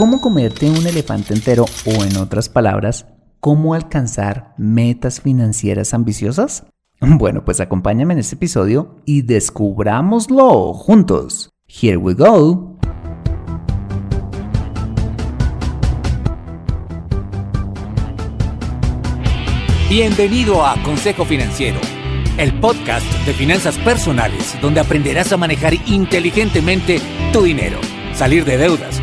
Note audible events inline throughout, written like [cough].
¿Cómo comerte un elefante entero o en otras palabras, cómo alcanzar metas financieras ambiciosas? [laughs] Bueno, pues acompáñame en este episodio y descubrámoslo juntos. Here we go. Bienvenido a Consejo Financiero, el podcast de finanzas personales donde aprenderás a manejar inteligentemente tu dinero, salir de deudas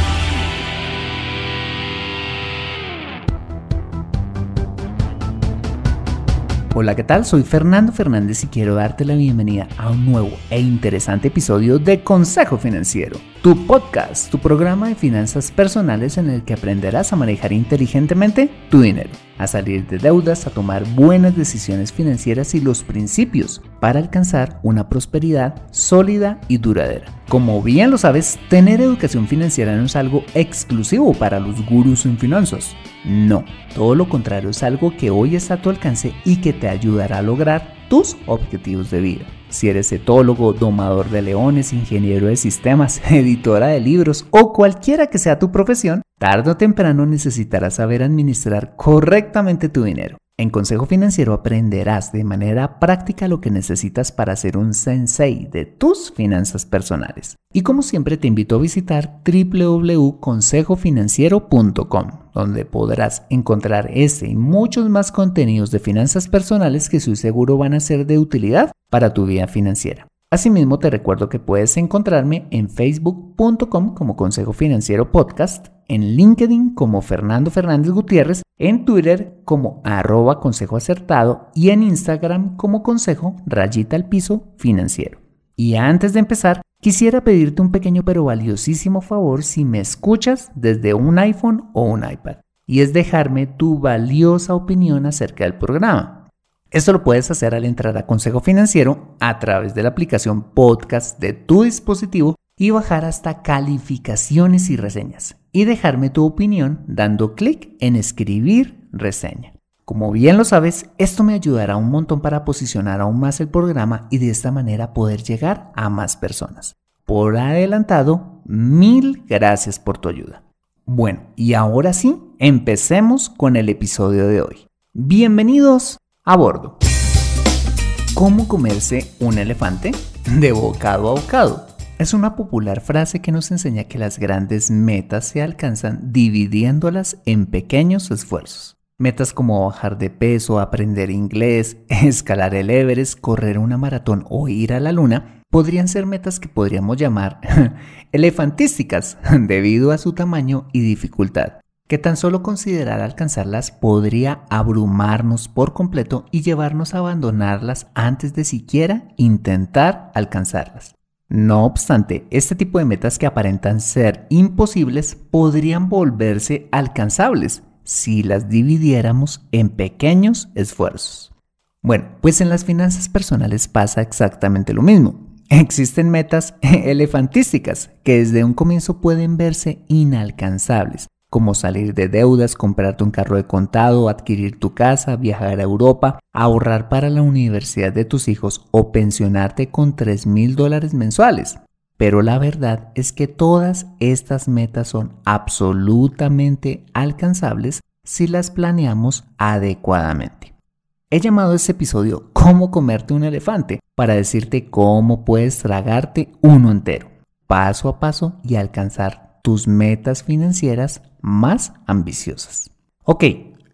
Hola, ¿qué tal? Soy Fernando Fernández y quiero darte la bienvenida a un nuevo e interesante episodio de Consejo Financiero, tu podcast, tu programa de finanzas personales en el que aprenderás a manejar inteligentemente tu dinero, a salir de deudas, a tomar buenas decisiones financieras y los principios para alcanzar una prosperidad sólida y duradera. Como bien lo sabes, tener educación financiera no es algo exclusivo para los gurús en finanzas. No, todo lo contrario es algo que hoy está a tu alcance y que te ayudará a lograr tus objetivos de vida. Si eres etólogo, domador de leones, ingeniero de sistemas, [laughs] editora de libros o cualquiera que sea tu profesión, tarde o temprano necesitarás saber administrar correctamente tu dinero. En Consejo Financiero aprenderás de manera práctica lo que necesitas para ser un sensei de tus finanzas personales. Y como siempre te invito a visitar www.consejofinanciero.com, donde podrás encontrar este y muchos más contenidos de finanzas personales que estoy seguro van a ser de utilidad para tu vida financiera. Asimismo, te recuerdo que puedes encontrarme en facebook.com como Consejo Financiero Podcast, en LinkedIn como Fernando Fernández Gutiérrez, en Twitter como arroba consejo acertado y en Instagram como consejo rayita al piso financiero. Y antes de empezar, quisiera pedirte un pequeño pero valiosísimo favor si me escuchas desde un iPhone o un iPad, y es dejarme tu valiosa opinión acerca del programa. Esto lo puedes hacer al entrar a Consejo Financiero a través de la aplicación podcast de tu dispositivo y bajar hasta calificaciones y reseñas y dejarme tu opinión dando clic en escribir reseña. Como bien lo sabes, esto me ayudará un montón para posicionar aún más el programa y de esta manera poder llegar a más personas. Por adelantado, mil gracias por tu ayuda. Bueno, y ahora sí, empecemos con el episodio de hoy. Bienvenidos a bordo. ¿Cómo comerse un elefante? De bocado a bocado. Es una popular frase que nos enseña que las grandes metas se alcanzan dividiéndolas en pequeños esfuerzos. Metas como bajar de peso, aprender inglés, [laughs] escalar el Everest, correr una maratón o ir a la luna podrían ser metas que podríamos llamar [laughs] elefantísticas [laughs] debido a su tamaño y dificultad que tan solo considerar alcanzarlas podría abrumarnos por completo y llevarnos a abandonarlas antes de siquiera intentar alcanzarlas. No obstante, este tipo de metas que aparentan ser imposibles podrían volverse alcanzables si las dividiéramos en pequeños esfuerzos. Bueno, pues en las finanzas personales pasa exactamente lo mismo. Existen metas [laughs] elefantísticas que desde un comienzo pueden verse inalcanzables, como salir de deudas, comprarte un carro de contado, adquirir tu casa, viajar a Europa, ahorrar para la universidad de tus hijos o pensionarte con 3 mil dólares mensuales. Pero la verdad es que todas estas metas son absolutamente alcanzables si las planeamos adecuadamente. He llamado este episodio Cómo comerte un elefante para decirte cómo puedes tragarte uno entero, paso a paso y alcanzar tus metas financieras más ambiciosas. Ok,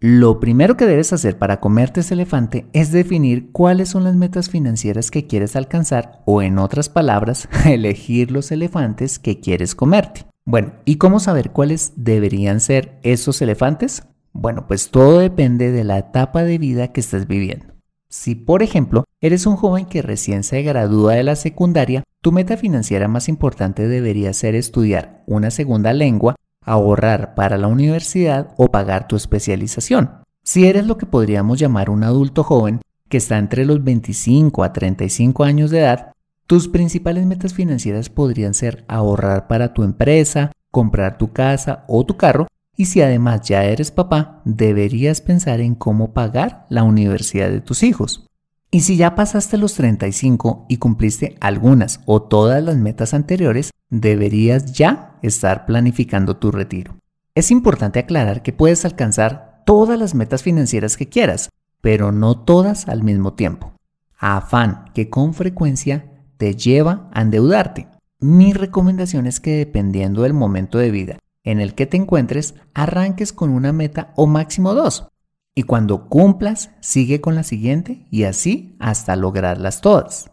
lo primero que debes hacer para comerte ese elefante es definir cuáles son las metas financieras que quieres alcanzar o en otras palabras, [laughs] elegir los elefantes que quieres comerte. Bueno, ¿y cómo saber cuáles deberían ser esos elefantes? Bueno, pues todo depende de la etapa de vida que estás viviendo. Si, por ejemplo, eres un joven que recién se gradúa de la secundaria, tu meta financiera más importante debería ser estudiar una segunda lengua, ahorrar para la universidad o pagar tu especialización. Si eres lo que podríamos llamar un adulto joven, que está entre los 25 a 35 años de edad, tus principales metas financieras podrían ser ahorrar para tu empresa, comprar tu casa o tu carro y si además ya eres papá, deberías pensar en cómo pagar la universidad de tus hijos. Y si ya pasaste los 35 y cumpliste algunas o todas las metas anteriores, deberías ya estar planificando tu retiro. Es importante aclarar que puedes alcanzar todas las metas financieras que quieras, pero no todas al mismo tiempo. Afán que con frecuencia te lleva a endeudarte. Mi recomendación es que dependiendo del momento de vida en el que te encuentres, arranques con una meta o máximo dos. Y cuando cumplas, sigue con la siguiente y así hasta lograrlas todas.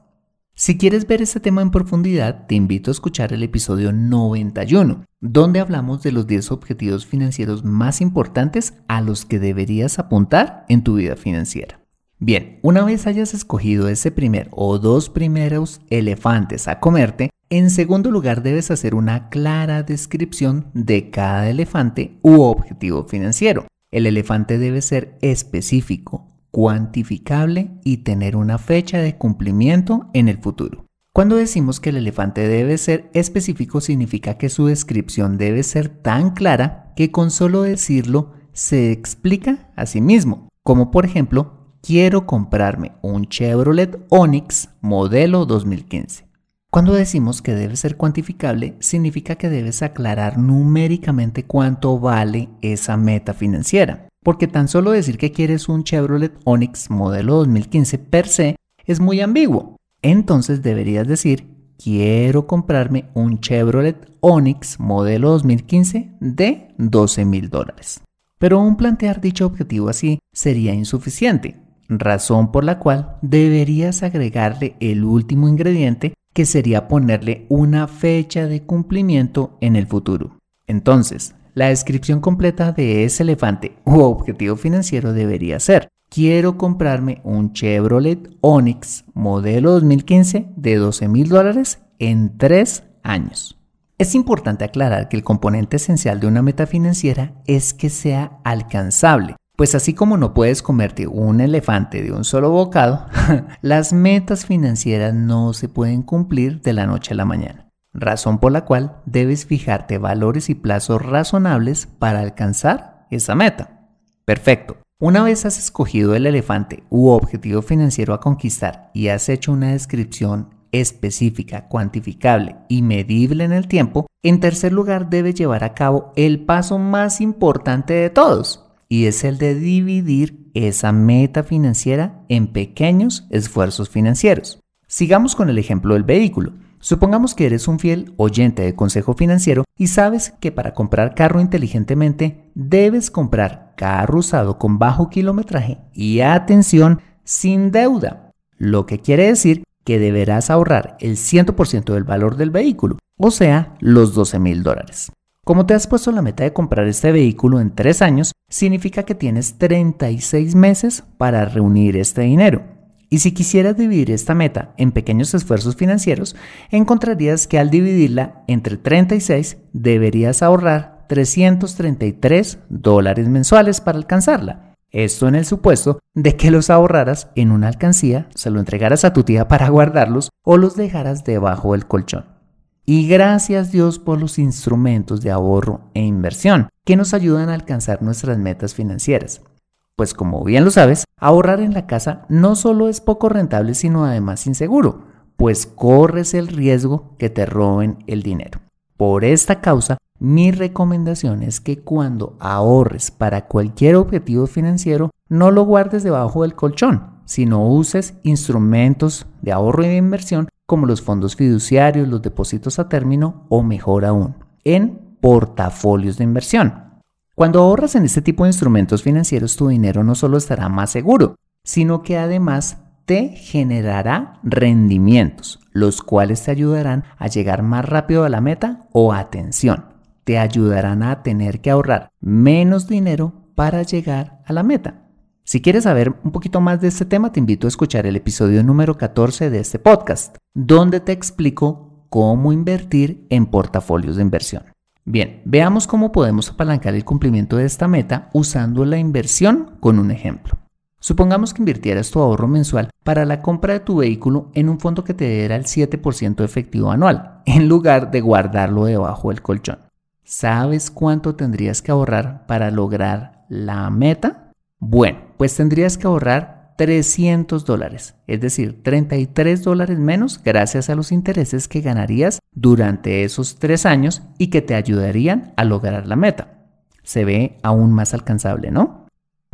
Si quieres ver este tema en profundidad, te invito a escuchar el episodio 91, donde hablamos de los 10 objetivos financieros más importantes a los que deberías apuntar en tu vida financiera. Bien, una vez hayas escogido ese primer o dos primeros elefantes a comerte, en segundo lugar debes hacer una clara descripción de cada elefante u objetivo financiero. El elefante debe ser específico, cuantificable y tener una fecha de cumplimiento en el futuro. Cuando decimos que el elefante debe ser específico significa que su descripción debe ser tan clara que con solo decirlo se explica a sí mismo, como por ejemplo, quiero comprarme un Chevrolet Onix modelo 2015. Cuando decimos que debe ser cuantificable, significa que debes aclarar numéricamente cuánto vale esa meta financiera. Porque tan solo decir que quieres un Chevrolet Onix modelo 2015 per se es muy ambiguo. Entonces deberías decir, quiero comprarme un Chevrolet Onix modelo 2015 de 12 mil dólares. Pero un plantear dicho objetivo así sería insuficiente, razón por la cual deberías agregarle el último ingrediente que sería ponerle una fecha de cumplimiento en el futuro. Entonces, la descripción completa de ese elefante u objetivo financiero debería ser, quiero comprarme un Chevrolet Onix modelo 2015 de 12 mil dólares en 3 años. Es importante aclarar que el componente esencial de una meta financiera es que sea alcanzable, pues así como no puedes comerte un elefante de un solo bocado, [laughs] las metas financieras no se pueden cumplir de la noche a la mañana, razón por la cual debes fijarte valores y plazos razonables para alcanzar esa meta. Perfecto. Una vez has escogido el elefante u objetivo financiero a conquistar y has hecho una descripción específica, cuantificable y medible en el tiempo, en tercer lugar debes llevar a cabo el paso más importante de todos, y es el de dividir esa meta financiera en pequeños esfuerzos financieros. Sigamos con el ejemplo del vehículo. Supongamos que eres un fiel oyente de consejo financiero y sabes que para comprar carro inteligentemente debes comprar carro usado con bajo kilometraje y atención sin deuda, lo que quiere decir que deberás ahorrar el 100% del valor del vehículo, o sea, los 12 mil dólares. Como te has puesto la meta de comprar este vehículo en 3 años, significa que tienes 36 meses para reunir este dinero. Y si quisieras dividir esta meta en pequeños esfuerzos financieros, encontrarías que al dividirla entre 36 deberías ahorrar 333 dólares mensuales para alcanzarla. Esto en el supuesto de que los ahorraras en una alcancía, se lo entregaras a tu tía para guardarlos o los dejaras debajo del colchón. Y gracias Dios por los instrumentos de ahorro e inversión que nos ayudan a alcanzar nuestras metas financieras. Pues como bien lo sabes, ahorrar en la casa no solo es poco rentable, sino además inseguro, pues corres el riesgo que te roben el dinero. Por esta causa, mi recomendación es que cuando ahorres para cualquier objetivo financiero, no lo guardes debajo del colchón, sino uses instrumentos de ahorro y inversión como los fondos fiduciarios, los depósitos a término o mejor aún, en portafolios de inversión. Cuando ahorras en este tipo de instrumentos financieros, tu dinero no solo estará más seguro, sino que además te generará rendimientos, los cuales te ayudarán a llegar más rápido a la meta o atención, te ayudarán a tener que ahorrar menos dinero para llegar a la meta. Si quieres saber un poquito más de este tema, te invito a escuchar el episodio número 14 de este podcast, donde te explico cómo invertir en portafolios de inversión. Bien, veamos cómo podemos apalancar el cumplimiento de esta meta usando la inversión con un ejemplo. Supongamos que invirtieras tu ahorro mensual para la compra de tu vehículo en un fondo que te diera el 7% efectivo anual, en lugar de guardarlo debajo del colchón. ¿Sabes cuánto tendrías que ahorrar para lograr la meta? Bueno, pues tendrías que ahorrar 300 dólares, es decir, 33 dólares menos gracias a los intereses que ganarías durante esos tres años y que te ayudarían a lograr la meta. Se ve aún más alcanzable, ¿no?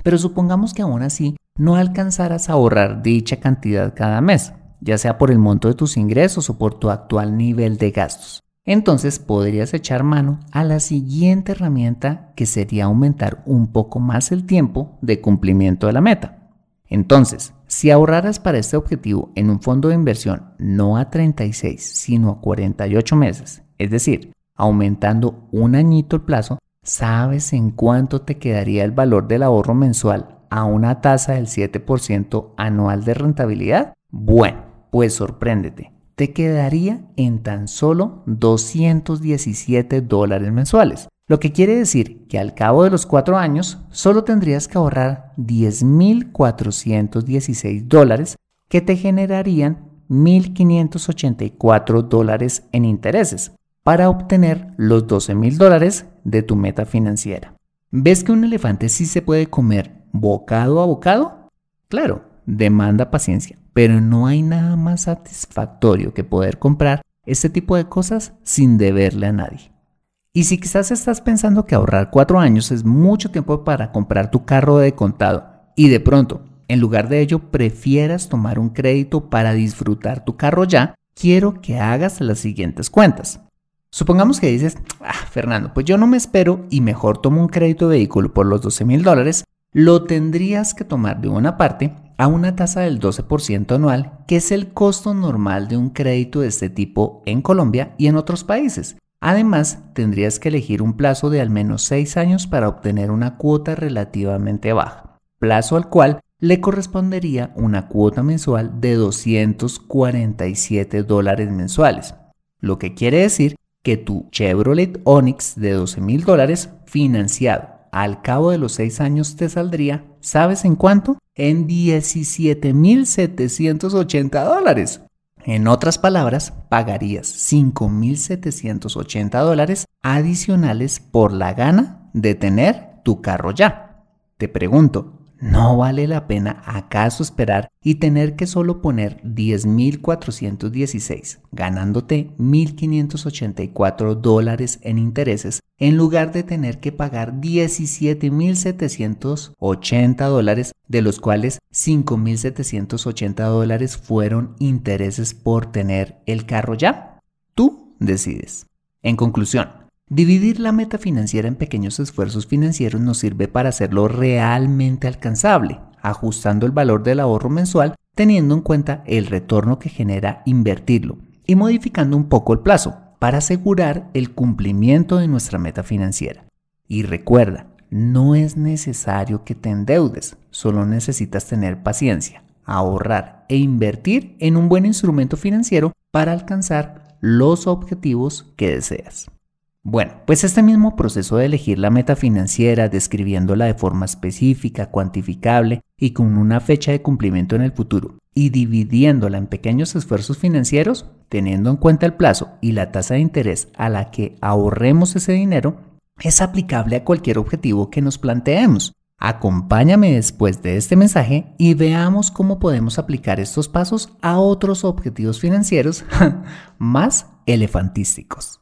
Pero supongamos que aún así no alcanzarás a ahorrar dicha cantidad cada mes, ya sea por el monto de tus ingresos o por tu actual nivel de gastos. Entonces podrías echar mano a la siguiente herramienta que sería aumentar un poco más el tiempo de cumplimiento de la meta. Entonces, si ahorraras para este objetivo en un fondo de inversión no a 36, sino a 48 meses, es decir, aumentando un añito el plazo, ¿sabes en cuánto te quedaría el valor del ahorro mensual a una tasa del 7% anual de rentabilidad? Bueno, pues sorpréndete, te quedaría en tan solo 217 dólares mensuales. Lo que quiere decir que al cabo de los cuatro años solo tendrías que ahorrar 10.416 dólares que te generarían 1.584 dólares en intereses para obtener los 12.000 dólares de tu meta financiera. ¿Ves que un elefante sí se puede comer bocado a bocado? Claro, demanda paciencia, pero no hay nada más satisfactorio que poder comprar este tipo de cosas sin deberle a nadie. Y si quizás estás pensando que ahorrar cuatro años es mucho tiempo para comprar tu carro de contado y de pronto, en lugar de ello, prefieras tomar un crédito para disfrutar tu carro ya, quiero que hagas las siguientes cuentas. Supongamos que dices, ah, Fernando, pues yo no me espero y mejor tomo un crédito de vehículo por los 12 mil dólares, lo tendrías que tomar de una parte a una tasa del 12% anual, que es el costo normal de un crédito de este tipo en Colombia y en otros países. Además, tendrías que elegir un plazo de al menos 6 años para obtener una cuota relativamente baja, plazo al cual le correspondería una cuota mensual de 247 dólares mensuales, lo que quiere decir que tu Chevrolet Onix de 12 mil dólares financiado al cabo de los 6 años te saldría, ¿sabes en cuánto? En 17.780 dólares. En otras palabras, pagarías 5.780 dólares adicionales por la gana de tener tu carro ya. Te pregunto, ¿No vale la pena acaso esperar y tener que solo poner 10.416, ganándote 1.584 dólares en intereses, en lugar de tener que pagar 17.780 dólares, de los cuales 5.780 dólares fueron intereses por tener el carro ya? Tú decides. En conclusión, Dividir la meta financiera en pequeños esfuerzos financieros nos sirve para hacerlo realmente alcanzable, ajustando el valor del ahorro mensual teniendo en cuenta el retorno que genera invertirlo y modificando un poco el plazo para asegurar el cumplimiento de nuestra meta financiera. Y recuerda, no es necesario que te endeudes, solo necesitas tener paciencia, ahorrar e invertir en un buen instrumento financiero para alcanzar los objetivos que deseas. Bueno, pues este mismo proceso de elegir la meta financiera, describiéndola de forma específica, cuantificable y con una fecha de cumplimiento en el futuro, y dividiéndola en pequeños esfuerzos financieros, teniendo en cuenta el plazo y la tasa de interés a la que ahorremos ese dinero, es aplicable a cualquier objetivo que nos planteemos. Acompáñame después de este mensaje y veamos cómo podemos aplicar estos pasos a otros objetivos financieros [laughs] más elefantísticos.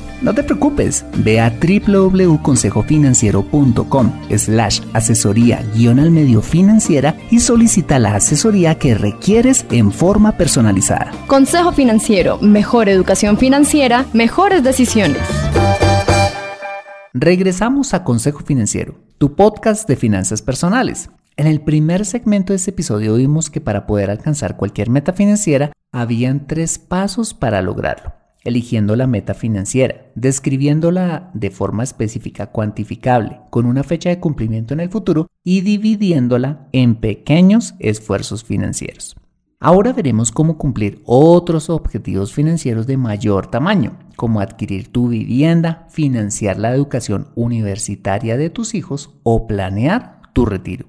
no te preocupes, ve a www.consejofinanciero.com slash asesoría guion al medio financiera y solicita la asesoría que requieres en forma personalizada. Consejo Financiero, mejor educación financiera, mejores decisiones. Regresamos a Consejo Financiero, tu podcast de finanzas personales. En el primer segmento de este episodio vimos que para poder alcanzar cualquier meta financiera habían tres pasos para lograrlo. Eligiendo la meta financiera, describiéndola de forma específica cuantificable, con una fecha de cumplimiento en el futuro y dividiéndola en pequeños esfuerzos financieros. Ahora veremos cómo cumplir otros objetivos financieros de mayor tamaño, como adquirir tu vivienda, financiar la educación universitaria de tus hijos o planear tu retiro.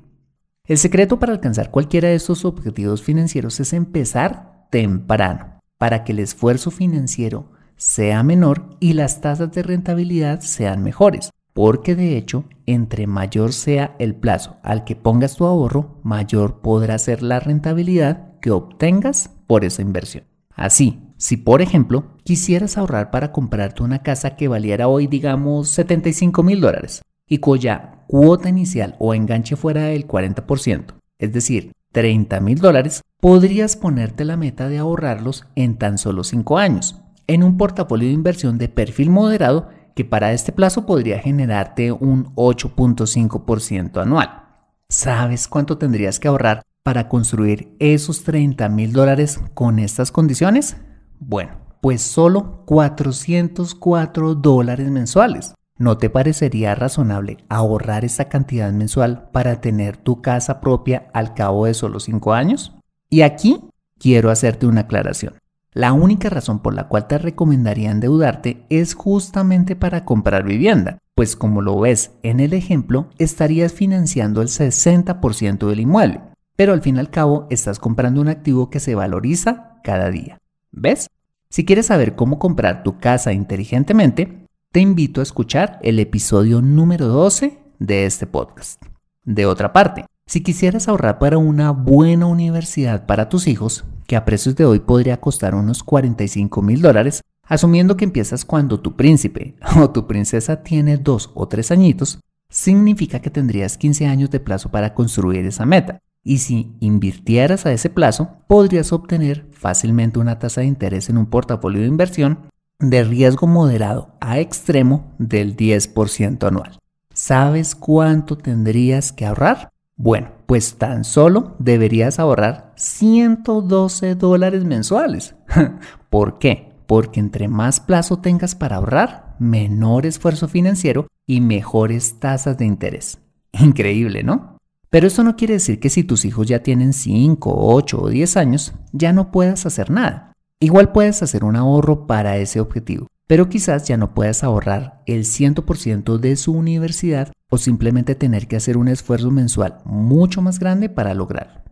El secreto para alcanzar cualquiera de estos objetivos financieros es empezar temprano, para que el esfuerzo financiero sea menor y las tasas de rentabilidad sean mejores, porque de hecho, entre mayor sea el plazo al que pongas tu ahorro, mayor podrá ser la rentabilidad que obtengas por esa inversión. Así, si por ejemplo quisieras ahorrar para comprarte una casa que valiera hoy digamos 75 mil dólares y cuya cuota inicial o enganche fuera del 40%, es decir, 30 mil dólares, podrías ponerte la meta de ahorrarlos en tan solo 5 años, en un portafolio de inversión de perfil moderado que para este plazo podría generarte un 8.5% anual. ¿Sabes cuánto tendrías que ahorrar para construir esos 30 mil dólares con estas condiciones? Bueno, pues solo 404 dólares mensuales. ¿No te parecería razonable ahorrar esta cantidad mensual para tener tu casa propia al cabo de solo 5 años? Y aquí quiero hacerte una aclaración. La única razón por la cual te recomendaría endeudarte es justamente para comprar vivienda, pues como lo ves en el ejemplo, estarías financiando el 60% del inmueble pero al fin y al cabo estás comprando un activo que se valoriza cada día. ¿Ves? Si quieres saber cómo comprar tu casa inteligentemente, te invito a escuchar el episodio número 12 de este podcast. De otra parte, si quisieras ahorrar para una buena universidad para tus hijos, que a precios de hoy podría costar unos 45 mil dólares, asumiendo que empiezas cuando tu príncipe [laughs] o tu princesa tiene dos o tres añitos, significa que tendrías 15 años de plazo para construir esa meta. Y si invirtieras a ese plazo, podrías obtener fácilmente una tasa de interés en un portafolio de inversión de riesgo moderado a extremo del 10% anual. ¿Sabes cuánto tendrías que ahorrar? Bueno, pues tan solo deberías ahorrar 112 dólares mensuales. [laughs] ¿Por qué? Porque entre más plazo tengas para ahorrar, menor esfuerzo financiero y mejores tasas de interés. Increíble, ¿no? Pero eso no quiere decir que si tus hijos ya tienen 5, 8 o 10 años, ya no puedas hacer nada. Igual puedes hacer un ahorro para ese objetivo, pero quizás ya no puedas ahorrar el 100% de su universidad o simplemente tener que hacer un esfuerzo mensual mucho más grande para lograrlo.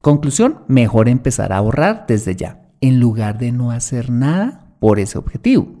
Conclusión, mejor empezar a ahorrar desde ya, en lugar de no hacer nada por ese objetivo.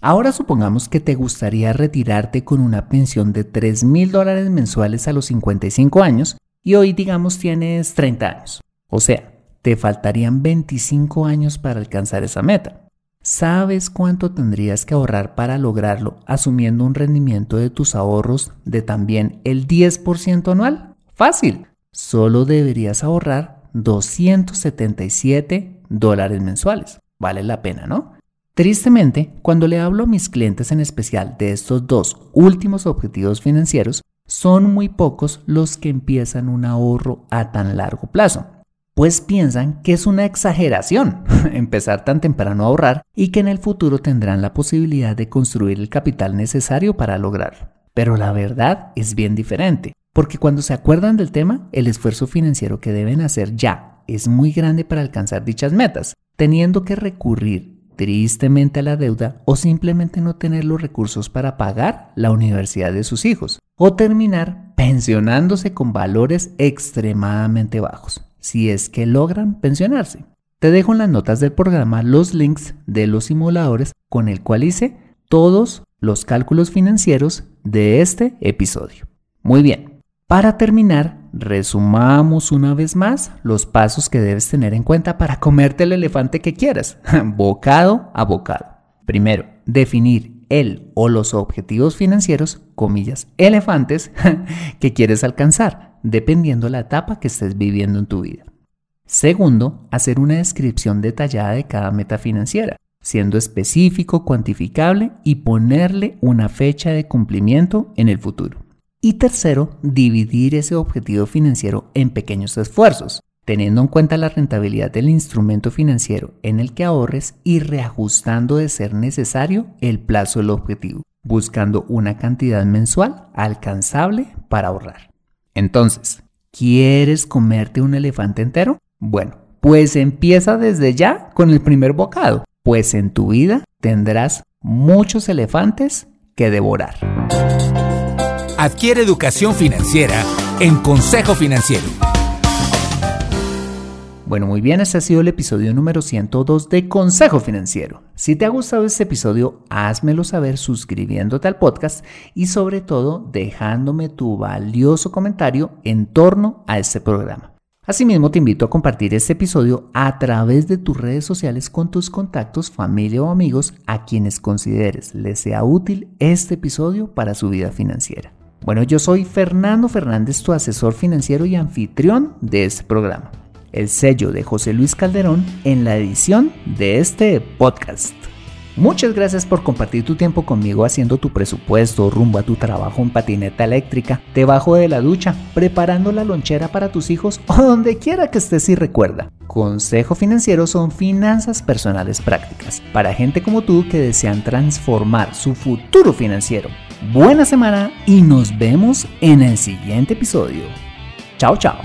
Ahora supongamos que te gustaría retirarte con una pensión de 3 mil dólares mensuales a los 55 años y hoy digamos tienes 30 años. O sea, te faltarían 25 años para alcanzar esa meta. ¿Sabes cuánto tendrías que ahorrar para lograrlo asumiendo un rendimiento de tus ahorros de también el 10% anual? Fácil. Solo deberías ahorrar 277 dólares mensuales. Vale la pena, ¿no? Tristemente, cuando le hablo a mis clientes en especial de estos dos últimos objetivos financieros, son muy pocos los que empiezan un ahorro a tan largo plazo, pues piensan que es una exageración [laughs] empezar tan temprano a ahorrar y que en el futuro tendrán la posibilidad de construir el capital necesario para lograrlo. Pero la verdad es bien diferente, porque cuando se acuerdan del tema, el esfuerzo financiero que deben hacer ya es muy grande para alcanzar dichas metas, teniendo que recurrir tristemente a la deuda o simplemente no tener los recursos para pagar la universidad de sus hijos o terminar pensionándose con valores extremadamente bajos, si es que logran pensionarse. Te dejo en las notas del programa los links de los simuladores con el cual hice todos los cálculos financieros de este episodio. Muy bien, para terminar, resumamos una vez más los pasos que debes tener en cuenta para comerte el elefante que quieras, [laughs] bocado a bocado. Primero, definir el o los objetivos financieros, comillas, elefantes, [laughs] que quieres alcanzar, dependiendo la etapa que estés viviendo en tu vida. Segundo, hacer una descripción detallada de cada meta financiera, siendo específico, cuantificable y ponerle una fecha de cumplimiento en el futuro. Y tercero, dividir ese objetivo financiero en pequeños esfuerzos, teniendo en cuenta la rentabilidad del instrumento financiero en el que ahorres y reajustando de ser necesario el plazo del objetivo, buscando una cantidad mensual alcanzable para ahorrar. Entonces, ¿quieres comerte un elefante entero? Bueno, pues empieza desde ya con el primer bocado, pues en tu vida tendrás muchos elefantes que devorar. Adquiere educación financiera en Consejo Financiero. Bueno, muy bien, este ha sido el episodio número 102 de Consejo Financiero. Si te ha gustado este episodio, házmelo saber suscribiéndote al podcast y sobre todo dejándome tu valioso comentario en torno a este programa. Asimismo, te invito a compartir este episodio a través de tus redes sociales con tus contactos, familia o amigos a quienes consideres les sea útil este episodio para su vida financiera. Bueno, yo soy Fernando Fernández, tu asesor financiero y anfitrión de este programa el sello de José Luis Calderón en la edición de este podcast. Muchas gracias por compartir tu tiempo conmigo haciendo tu presupuesto, rumbo a tu trabajo en patineta eléctrica, debajo de la ducha, preparando la lonchera para tus hijos o donde quiera que estés y recuerda. Consejo Financiero son finanzas personales prácticas para gente como tú que desean transformar su futuro financiero. Buena semana y nos vemos en el siguiente episodio. Chao, chao.